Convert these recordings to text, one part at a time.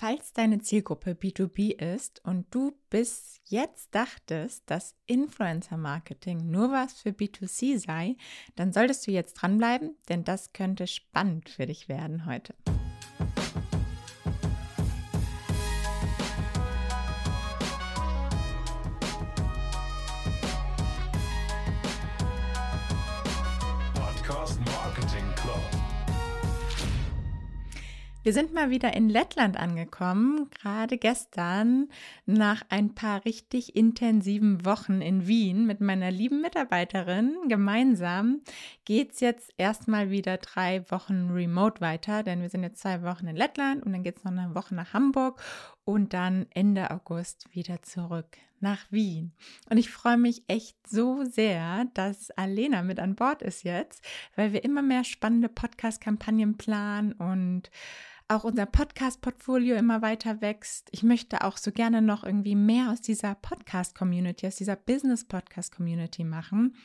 Falls deine Zielgruppe B2B ist und du bis jetzt dachtest, dass Influencer-Marketing nur was für B2C sei, dann solltest du jetzt dranbleiben, denn das könnte spannend für dich werden heute. Wir sind mal wieder in Lettland angekommen, gerade gestern nach ein paar richtig intensiven Wochen in Wien mit meiner lieben Mitarbeiterin. Gemeinsam geht es jetzt erstmal wieder drei Wochen remote weiter, denn wir sind jetzt zwei Wochen in Lettland und dann geht es noch eine Woche nach Hamburg und dann Ende August wieder zurück nach Wien. Und ich freue mich echt so sehr, dass Alena mit an Bord ist jetzt, weil wir immer mehr spannende Podcast-Kampagnen planen und auch unser Podcast-Portfolio immer weiter wächst. Ich möchte auch so gerne noch irgendwie mehr aus dieser Podcast-Community, aus dieser Business-Podcast-Community machen.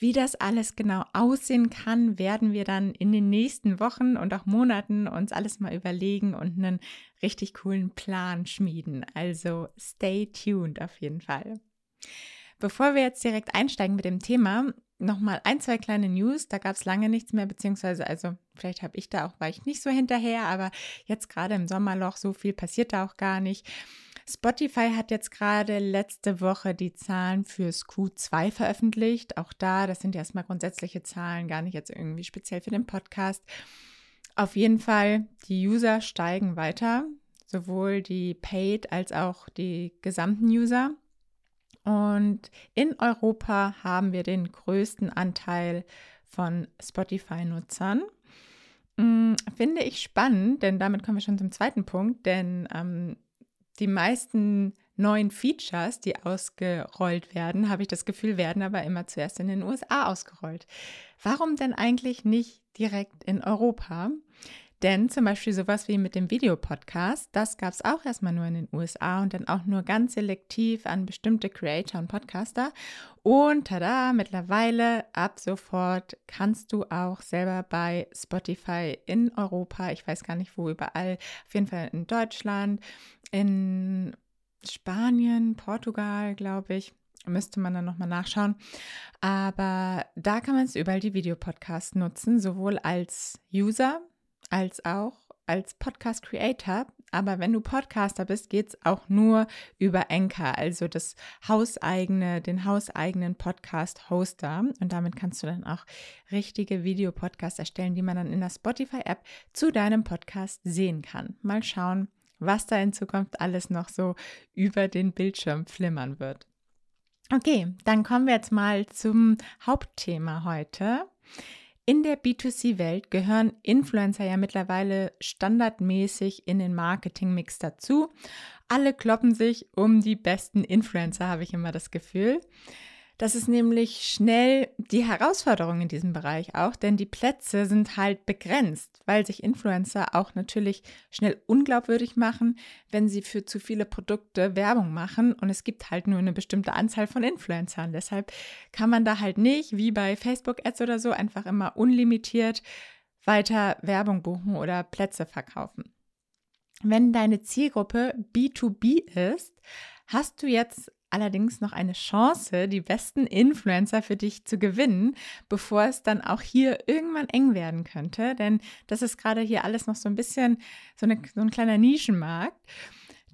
Wie das alles genau aussehen kann, werden wir dann in den nächsten Wochen und auch Monaten uns alles mal überlegen und einen richtig coolen Plan schmieden. Also stay tuned auf jeden Fall. Bevor wir jetzt direkt einsteigen mit dem Thema, nochmal ein, zwei kleine News. Da gab es lange nichts mehr, beziehungsweise, also vielleicht habe ich da auch, war ich nicht so hinterher, aber jetzt gerade im Sommerloch, so viel passiert da auch gar nicht. Spotify hat jetzt gerade letzte Woche die Zahlen fürs Q2 veröffentlicht. Auch da, das sind ja erstmal grundsätzliche Zahlen, gar nicht jetzt irgendwie speziell für den Podcast. Auf jeden Fall, die User steigen weiter, sowohl die Paid als auch die gesamten User. Und in Europa haben wir den größten Anteil von Spotify-Nutzern. Hm, finde ich spannend, denn damit kommen wir schon zum zweiten Punkt, denn ähm, die meisten neuen Features, die ausgerollt werden, habe ich das Gefühl, werden aber immer zuerst in den USA ausgerollt. Warum denn eigentlich nicht direkt in Europa? Denn zum Beispiel sowas wie mit dem Videopodcast, das gab es auch erstmal nur in den USA und dann auch nur ganz selektiv an bestimmte Creator und Podcaster. Und tada, mittlerweile ab sofort kannst du auch selber bei Spotify in Europa, ich weiß gar nicht wo überall, auf jeden Fall in Deutschland, in Spanien, Portugal, glaube ich, müsste man dann nochmal nachschauen. Aber da kann man es überall die Videopodcasts nutzen, sowohl als User als auch als Podcast Creator. Aber wenn du Podcaster bist, geht es auch nur über Anchor, also das hauseigene, den hauseigenen Podcast Hoster. Und damit kannst du dann auch richtige Videopodcasts erstellen, die man dann in der Spotify App zu deinem Podcast sehen kann. Mal schauen, was da in Zukunft alles noch so über den Bildschirm flimmern wird. Okay, dann kommen wir jetzt mal zum Hauptthema heute. In der B2C-Welt gehören Influencer ja mittlerweile standardmäßig in den Marketingmix dazu. Alle kloppen sich um die besten Influencer, habe ich immer das Gefühl. Das ist nämlich schnell die Herausforderung in diesem Bereich auch, denn die Plätze sind halt begrenzt, weil sich Influencer auch natürlich schnell unglaubwürdig machen, wenn sie für zu viele Produkte Werbung machen und es gibt halt nur eine bestimmte Anzahl von Influencern. Deshalb kann man da halt nicht, wie bei Facebook-Ads oder so, einfach immer unlimitiert weiter Werbung buchen oder Plätze verkaufen. Wenn deine Zielgruppe B2B ist, hast du jetzt allerdings noch eine Chance, die besten Influencer für dich zu gewinnen, bevor es dann auch hier irgendwann eng werden könnte. Denn das ist gerade hier alles noch so ein bisschen so, eine, so ein kleiner Nischenmarkt.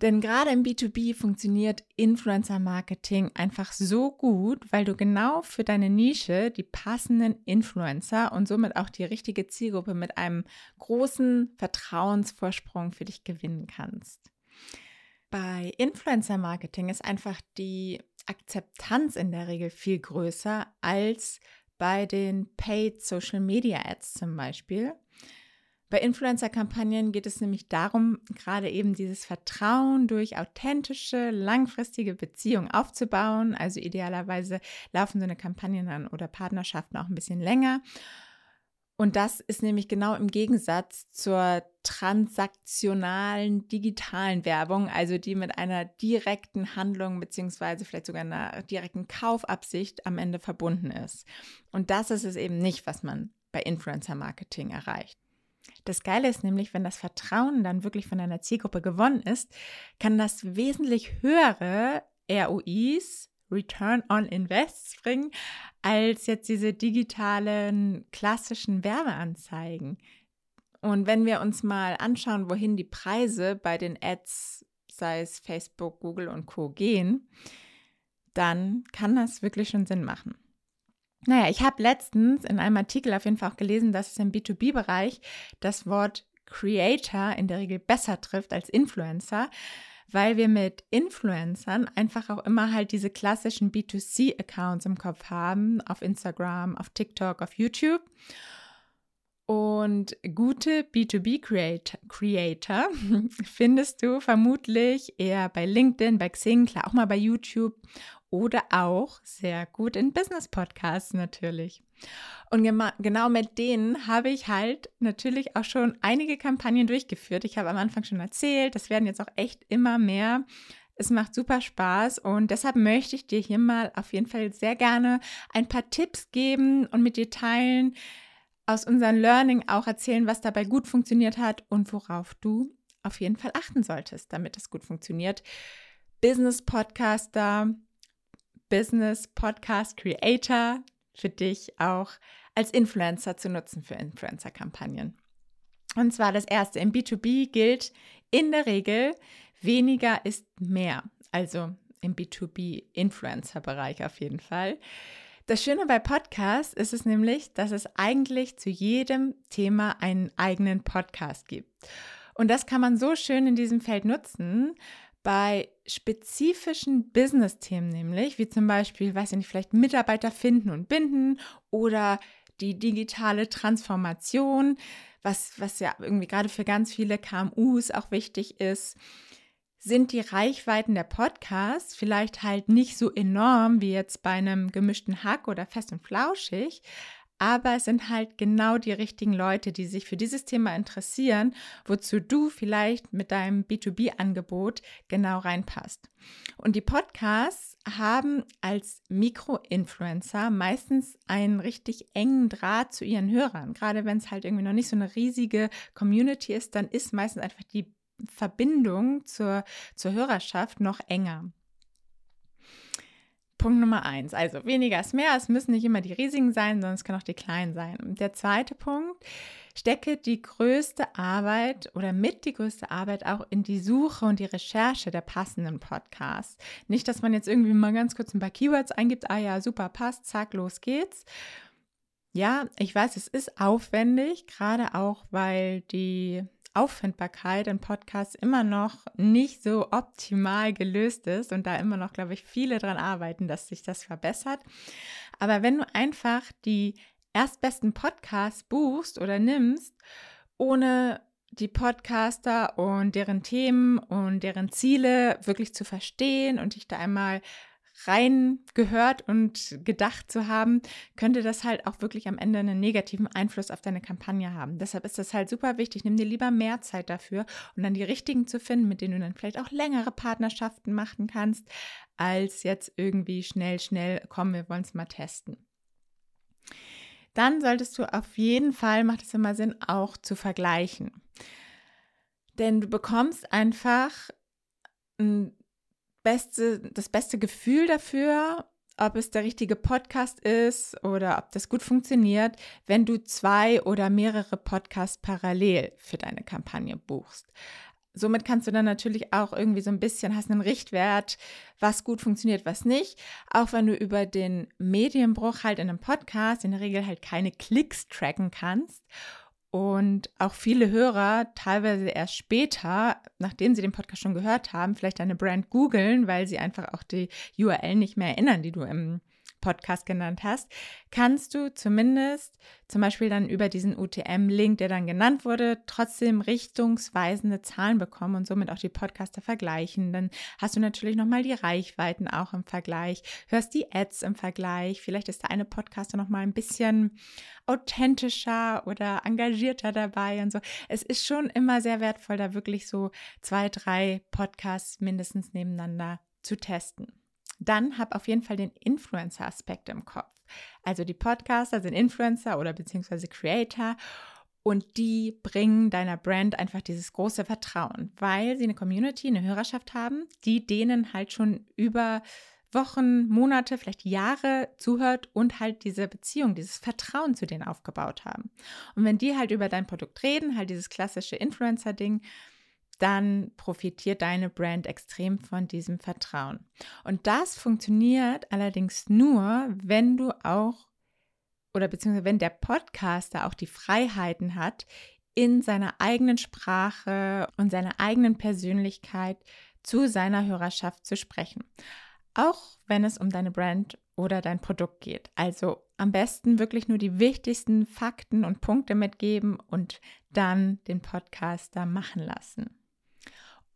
Denn gerade im B2B funktioniert Influencer-Marketing einfach so gut, weil du genau für deine Nische die passenden Influencer und somit auch die richtige Zielgruppe mit einem großen Vertrauensvorsprung für dich gewinnen kannst. Bei Influencer Marketing ist einfach die Akzeptanz in der Regel viel größer als bei den Paid Social Media Ads zum Beispiel. Bei Influencer-Kampagnen geht es nämlich darum, gerade eben dieses Vertrauen durch authentische, langfristige Beziehungen aufzubauen. Also idealerweise laufen so eine Kampagnen dann oder Partnerschaften auch ein bisschen länger. Und das ist nämlich genau im Gegensatz zur transaktionalen digitalen Werbung, also die mit einer direkten Handlung beziehungsweise vielleicht sogar einer direkten Kaufabsicht am Ende verbunden ist. Und das ist es eben nicht, was man bei Influencer Marketing erreicht. Das Geile ist nämlich, wenn das Vertrauen dann wirklich von deiner Zielgruppe gewonnen ist, kann das wesentlich höhere ROIs, Return on Invests bringen, als jetzt diese digitalen klassischen Werbeanzeigen. Und wenn wir uns mal anschauen, wohin die Preise bei den Ads, sei es Facebook, Google und Co gehen, dann kann das wirklich schon Sinn machen. Naja, ich habe letztens in einem Artikel auf jeden Fall auch gelesen, dass es im B2B-Bereich das Wort Creator in der Regel besser trifft als Influencer, weil wir mit Influencern einfach auch immer halt diese klassischen B2C-Accounts im Kopf haben, auf Instagram, auf TikTok, auf YouTube. Und gute B2B-Creator findest du vermutlich eher bei LinkedIn, bei Xing, klar auch mal bei YouTube oder auch sehr gut in Business-Podcasts natürlich. Und genau mit denen habe ich halt natürlich auch schon einige Kampagnen durchgeführt. Ich habe am Anfang schon erzählt, das werden jetzt auch echt immer mehr. Es macht super Spaß und deshalb möchte ich dir hier mal auf jeden Fall sehr gerne ein paar Tipps geben und mit dir teilen, aus unserem Learning auch erzählen, was dabei gut funktioniert hat und worauf du auf jeden Fall achten solltest, damit es gut funktioniert. Business Podcaster, Business Podcast Creator für dich auch als Influencer zu nutzen für Influencer-Kampagnen. Und zwar das erste, im B2B gilt in der Regel, weniger ist mehr. Also im B2B-Influencer-Bereich auf jeden Fall. Das Schöne bei Podcasts ist es nämlich, dass es eigentlich zu jedem Thema einen eigenen Podcast gibt. Und das kann man so schön in diesem Feld nutzen, bei spezifischen Business-Themen nämlich, wie zum Beispiel, weiß ich nicht, vielleicht Mitarbeiter finden und binden oder die digitale Transformation, was, was ja irgendwie gerade für ganz viele KMUs auch wichtig ist. Sind die Reichweiten der Podcasts vielleicht halt nicht so enorm wie jetzt bei einem gemischten Hack oder fest und flauschig, aber es sind halt genau die richtigen Leute, die sich für dieses Thema interessieren, wozu du vielleicht mit deinem B2B-Angebot genau reinpasst. Und die Podcasts haben als Mikro-Influencer meistens einen richtig engen Draht zu ihren Hörern. Gerade wenn es halt irgendwie noch nicht so eine riesige Community ist, dann ist meistens einfach die Verbindung zur, zur Hörerschaft noch enger. Punkt Nummer eins. Also weniger ist mehr. Es müssen nicht immer die riesigen sein, sondern es können auch die kleinen sein. Und der zweite Punkt, stecke die größte Arbeit oder mit die größte Arbeit auch in die Suche und die Recherche der passenden Podcasts. Nicht, dass man jetzt irgendwie mal ganz kurz ein paar Keywords eingibt, ah ja, super, passt, zack, los geht's. Ja, ich weiß, es ist aufwendig, gerade auch, weil die Auffindbarkeit in Podcasts immer noch nicht so optimal gelöst ist und da immer noch, glaube ich, viele dran arbeiten, dass sich das verbessert. Aber wenn du einfach die erstbesten Podcasts buchst oder nimmst, ohne die Podcaster und deren Themen und deren Ziele wirklich zu verstehen und dich da einmal rein gehört und gedacht zu haben, könnte das halt auch wirklich am Ende einen negativen Einfluss auf deine Kampagne haben. Deshalb ist das halt super wichtig. Nimm dir lieber mehr Zeit dafür und dann die richtigen zu finden, mit denen du dann vielleicht auch längere Partnerschaften machen kannst, als jetzt irgendwie schnell, schnell, komm, wir wollen es mal testen. Dann solltest du auf jeden Fall, macht es immer Sinn, auch zu vergleichen. Denn du bekommst einfach ein beste, das beste Gefühl dafür, ob es der richtige Podcast ist oder ob das gut funktioniert, wenn du zwei oder mehrere Podcasts parallel für deine Kampagne buchst. Somit kannst du dann natürlich auch irgendwie so ein bisschen, hast einen Richtwert, was gut funktioniert, was nicht. Auch wenn du über den Medienbruch halt in einem Podcast in der Regel halt keine Klicks tracken kannst und auch viele Hörer teilweise erst später, nachdem sie den Podcast schon gehört haben, vielleicht eine Brand googeln, weil sie einfach auch die URL nicht mehr erinnern, die du im Podcast genannt hast, kannst du zumindest zum Beispiel dann über diesen UTM-Link, der dann genannt wurde, trotzdem richtungsweisende Zahlen bekommen und somit auch die Podcaster vergleichen. Dann hast du natürlich nochmal die Reichweiten auch im Vergleich, hörst die Ads im Vergleich. Vielleicht ist der eine Podcaster nochmal ein bisschen authentischer oder engagierter dabei und so. Es ist schon immer sehr wertvoll, da wirklich so zwei, drei Podcasts mindestens nebeneinander zu testen dann hab auf jeden Fall den Influencer-Aspekt im Kopf. Also die Podcaster sind Influencer oder beziehungsweise Creator Und die bringen deiner Brand einfach dieses große Vertrauen, weil sie eine Community, eine Hörerschaft haben, die denen halt schon über Wochen, Monate, vielleicht Jahre zuhört und halt diese Beziehung, dieses Vertrauen zu denen aufgebaut haben. Und wenn die halt über dein Produkt reden, halt dieses klassische Influencer-Ding, dann profitiert deine Brand extrem von diesem Vertrauen. Und das funktioniert allerdings nur, wenn du auch oder beziehungsweise wenn der Podcaster auch die Freiheiten hat, in seiner eigenen Sprache und seiner eigenen Persönlichkeit zu seiner Hörerschaft zu sprechen. Auch wenn es um deine Brand oder dein Produkt geht. Also am besten wirklich nur die wichtigsten Fakten und Punkte mitgeben und dann den Podcaster machen lassen.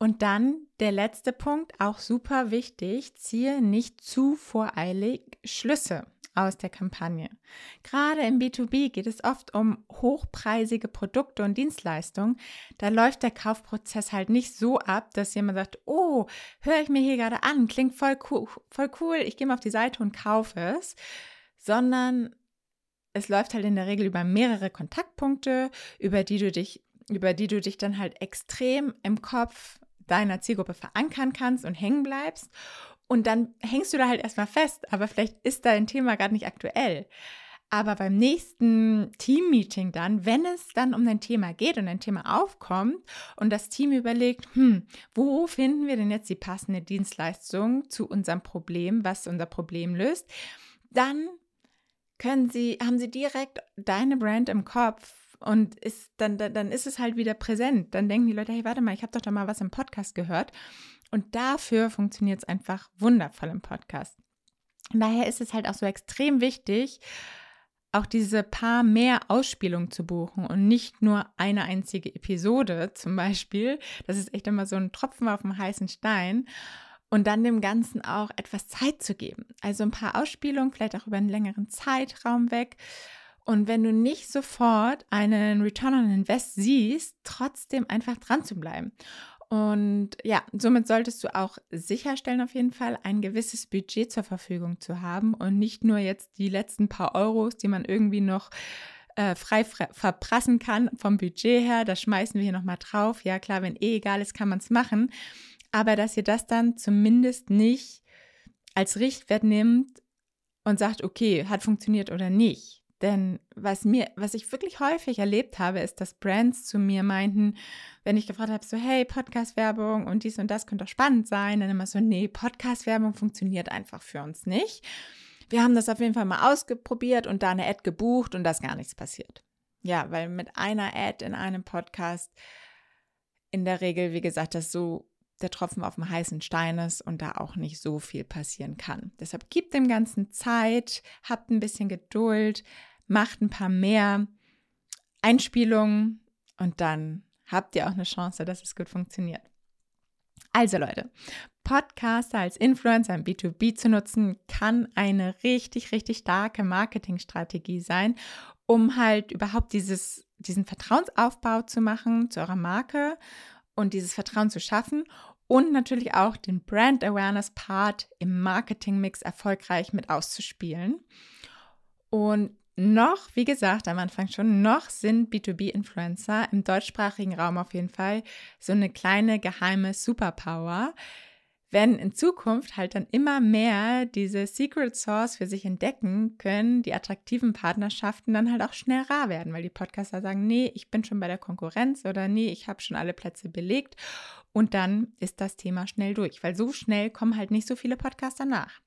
Und dann der letzte Punkt, auch super wichtig, ziehe nicht zu voreilig Schlüsse aus der Kampagne. Gerade im B2B geht es oft um hochpreisige Produkte und Dienstleistungen. Da läuft der Kaufprozess halt nicht so ab, dass jemand sagt, oh, höre ich mir hier gerade an, klingt voll cool, voll cool, ich gehe mal auf die Seite und kaufe es, sondern es läuft halt in der Regel über mehrere Kontaktpunkte, über die du dich über die du dich dann halt extrem im Kopf deiner Zielgruppe verankern kannst und hängen bleibst. Und dann hängst du da halt erstmal fest, aber vielleicht ist dein Thema gerade nicht aktuell. Aber beim nächsten Team-Meeting dann, wenn es dann um dein Thema geht und ein Thema aufkommt und das Team überlegt, hm, wo finden wir denn jetzt die passende Dienstleistung zu unserem Problem, was unser Problem löst, dann können sie, haben sie direkt deine Brand im Kopf und ist, dann, dann, dann ist es halt wieder präsent. Dann denken die Leute, hey, warte mal, ich habe doch da mal was im Podcast gehört. Und dafür funktioniert es einfach wundervoll im Podcast. Daher ist es halt auch so extrem wichtig, auch diese paar mehr Ausspielungen zu buchen und nicht nur eine einzige Episode zum Beispiel. Das ist echt immer so ein Tropfen auf dem heißen Stein. Und dann dem Ganzen auch etwas Zeit zu geben. Also ein paar Ausspielungen, vielleicht auch über einen längeren Zeitraum weg. Und wenn du nicht sofort einen Return on Invest siehst, trotzdem einfach dran zu bleiben. Und ja, somit solltest du auch sicherstellen, auf jeden Fall ein gewisses Budget zur Verfügung zu haben und nicht nur jetzt die letzten paar Euros, die man irgendwie noch äh, frei verprassen kann vom Budget her. Das schmeißen wir hier nochmal drauf. Ja, klar, wenn eh egal ist, kann man es machen. Aber dass ihr das dann zumindest nicht als Richtwert nimmt und sagt, okay, hat funktioniert oder nicht. Denn was mir, was ich wirklich häufig erlebt habe, ist, dass Brands zu mir meinten, wenn ich gefragt habe, so, hey, Podcast-Werbung und dies und das könnte doch spannend sein, dann immer so, nee, Podcast-Werbung funktioniert einfach für uns nicht. Wir haben das auf jeden Fall mal ausprobiert und da eine Ad gebucht und da ist gar nichts passiert. Ja, weil mit einer Ad in einem Podcast in der Regel, wie gesagt, das so der Tropfen auf dem heißen Stein ist und da auch nicht so viel passieren kann. Deshalb gibt dem Ganzen Zeit, habt ein bisschen Geduld, macht ein paar mehr Einspielungen und dann habt ihr auch eine Chance, dass es gut funktioniert. Also Leute, Podcaster als Influencer im B2B zu nutzen, kann eine richtig, richtig starke Marketingstrategie sein, um halt überhaupt dieses, diesen Vertrauensaufbau zu machen zu eurer Marke und dieses Vertrauen zu schaffen und natürlich auch den Brand Awareness Part im Marketingmix erfolgreich mit auszuspielen. Und noch, wie gesagt, am Anfang schon, noch sind B2B-Influencer im deutschsprachigen Raum auf jeden Fall so eine kleine geheime Superpower. Wenn in Zukunft halt dann immer mehr diese Secret Source für sich entdecken, können die attraktiven Partnerschaften dann halt auch schnell rar werden, weil die Podcaster sagen, nee, ich bin schon bei der Konkurrenz oder nee, ich habe schon alle Plätze belegt und dann ist das Thema schnell durch, weil so schnell kommen halt nicht so viele Podcaster nach.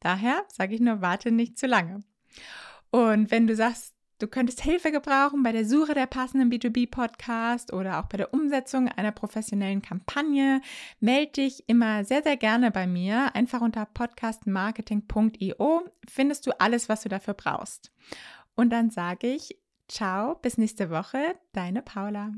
Daher sage ich nur, warte nicht zu lange. Und wenn du sagst, du könntest Hilfe gebrauchen bei der Suche der passenden B2B-Podcast oder auch bei der Umsetzung einer professionellen Kampagne, melde dich immer sehr, sehr gerne bei mir. Einfach unter podcastmarketing.io findest du alles, was du dafür brauchst. Und dann sage ich, ciao, bis nächste Woche, deine Paula.